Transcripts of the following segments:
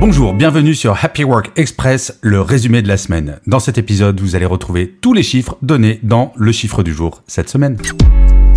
Bonjour, bienvenue sur Happy Work Express, le résumé de la semaine. Dans cet épisode, vous allez retrouver tous les chiffres donnés dans le chiffre du jour cette semaine.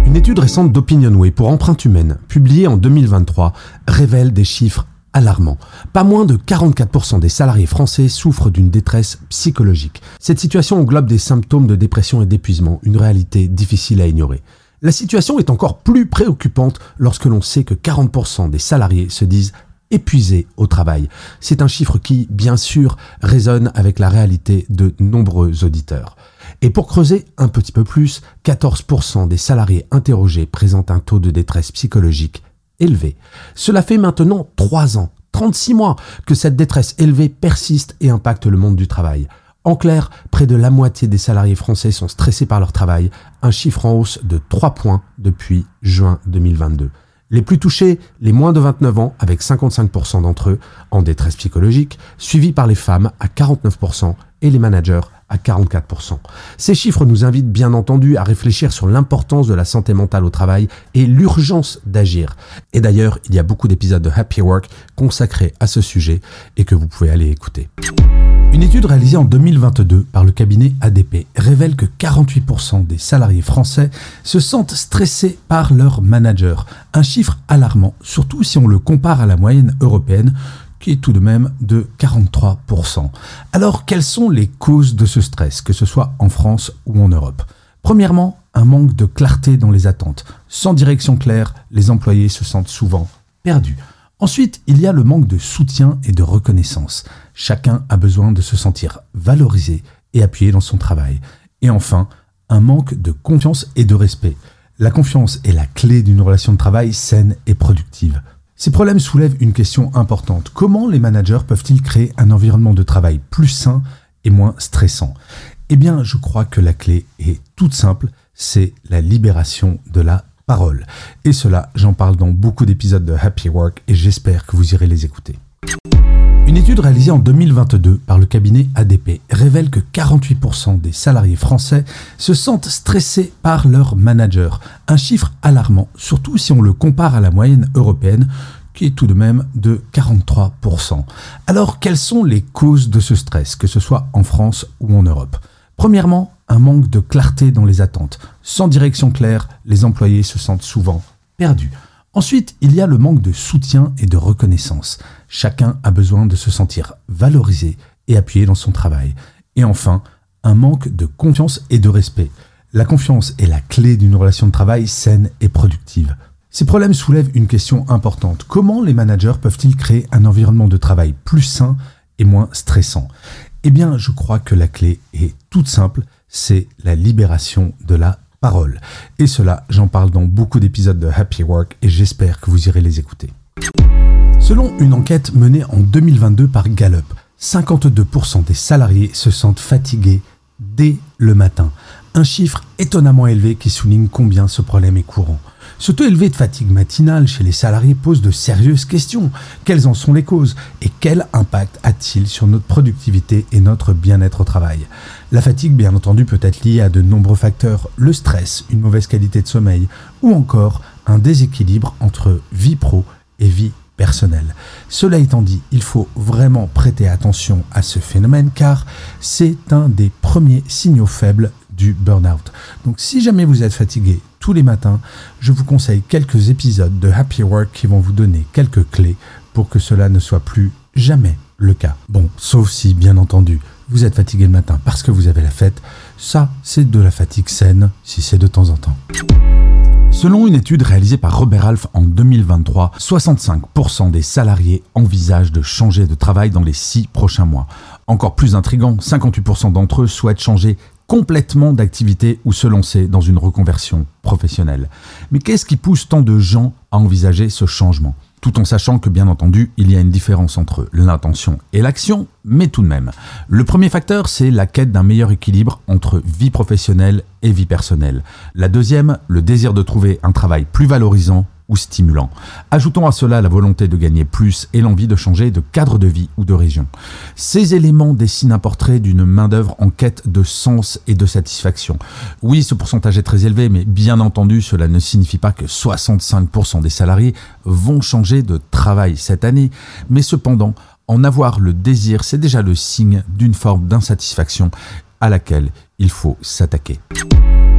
Une étude récente d'OpinionWay pour Empreinte Humaine, publiée en 2023, révèle des chiffres alarmants. Pas moins de 44% des salariés français souffrent d'une détresse psychologique. Cette situation englobe des symptômes de dépression et d'épuisement, une réalité difficile à ignorer. La situation est encore plus préoccupante lorsque l'on sait que 40% des salariés se disent épuisés au travail. C'est un chiffre qui, bien sûr, résonne avec la réalité de nombreux auditeurs. Et pour creuser un petit peu plus, 14% des salariés interrogés présentent un taux de détresse psychologique élevé. Cela fait maintenant 3 ans, 36 mois, que cette détresse élevée persiste et impacte le monde du travail. En clair, près de la moitié des salariés français sont stressés par leur travail, un chiffre en hausse de 3 points depuis juin 2022. Les plus touchés, les moins de 29 ans, avec 55% d'entre eux en détresse psychologique, suivis par les femmes à 49% et les managers à 44%. Ces chiffres nous invitent bien entendu à réfléchir sur l'importance de la santé mentale au travail et l'urgence d'agir. Et d'ailleurs, il y a beaucoup d'épisodes de Happy Work consacrés à ce sujet et que vous pouvez aller écouter. Une étude réalisée en 2022 par le cabinet ADP révèle que 48% des salariés français se sentent stressés par leur manager, un chiffre alarmant, surtout si on le compare à la moyenne européenne qui est tout de même de 43%. Alors, quelles sont les causes de ce stress, que ce soit en France ou en Europe? Premièrement, un manque de clarté dans les attentes. Sans direction claire, les employés se sentent souvent perdus. Ensuite, il y a le manque de soutien et de reconnaissance. Chacun a besoin de se sentir valorisé et appuyé dans son travail. Et enfin, un manque de confiance et de respect. La confiance est la clé d'une relation de travail saine et productive. Ces problèmes soulèvent une question importante. Comment les managers peuvent-ils créer un environnement de travail plus sain et moins stressant? Eh bien, je crois que la clé est toute simple, c'est la libération de la parole. Et cela, j'en parle dans beaucoup d'épisodes de Happy Work et j'espère que vous irez les écouter. Une étude réalisée en 2022 par le cabinet ADP révèle que 48% des salariés français se sentent stressés par leur manager, un chiffre alarmant, surtout si on le compare à la moyenne européenne qui est tout de même de 43%. Alors, quelles sont les causes de ce stress, que ce soit en France ou en Europe? Premièrement, un manque de clarté dans les attentes. Sans direction claire, les employés se sentent souvent perdus. Ensuite, il y a le manque de soutien et de reconnaissance. Chacun a besoin de se sentir valorisé et appuyé dans son travail. Et enfin, un manque de confiance et de respect. La confiance est la clé d'une relation de travail saine et productive. Ces problèmes soulèvent une question importante. Comment les managers peuvent-ils créer un environnement de travail plus sain et moins stressant? Eh bien, je crois que la clé est toute simple, c'est la libération de la parole. Et cela, j'en parle dans beaucoup d'épisodes de Happy Work et j'espère que vous irez les écouter. Selon une enquête menée en 2022 par Gallup, 52% des salariés se sentent fatigués dès le matin. Un chiffre étonnamment élevé qui souligne combien ce problème est courant. Ce taux élevé de fatigue matinale chez les salariés pose de sérieuses questions. Quelles en sont les causes et quel impact a-t-il sur notre productivité et notre bien-être au travail? La fatigue, bien entendu, peut être liée à de nombreux facteurs, le stress, une mauvaise qualité de sommeil ou encore un déséquilibre entre vie pro et vie personnelle. Cela étant dit, il faut vraiment prêter attention à ce phénomène car c'est un des premiers signaux faibles du burn-out. Donc si jamais vous êtes fatigué tous les matins, je vous conseille quelques épisodes de Happy Work qui vont vous donner quelques clés pour que cela ne soit plus jamais le cas. Bon, sauf si, bien entendu, vous êtes fatigué le matin parce que vous avez la fête, ça, c'est de la fatigue saine si c'est de temps en temps. Selon une étude réalisée par Robert Half en 2023, 65% des salariés envisagent de changer de travail dans les six prochains mois. Encore plus intrigant, 58% d'entre eux souhaitent changer complètement d'activité ou se lancer dans une reconversion professionnelle. Mais qu'est-ce qui pousse tant de gens à envisager ce changement? Tout en sachant que bien entendu il y a une différence entre l'intention et l'action, mais tout de même. Le premier facteur, c'est la quête d'un meilleur équilibre entre vie professionnelle et vie personnelle. La deuxième, le désir de trouver un travail plus valorisant ou stimulant. Ajoutons à cela la volonté de gagner plus et l'envie de changer de cadre de vie ou de région. Ces éléments dessinent un portrait d'une main-d'œuvre en quête de sens et de satisfaction. Oui, ce pourcentage est très élevé, mais bien entendu, cela ne signifie pas que 65% des salariés vont changer de travail cette année, mais cependant, en avoir le désir, c'est déjà le signe d'une forme d'insatisfaction à laquelle il faut s'attaquer.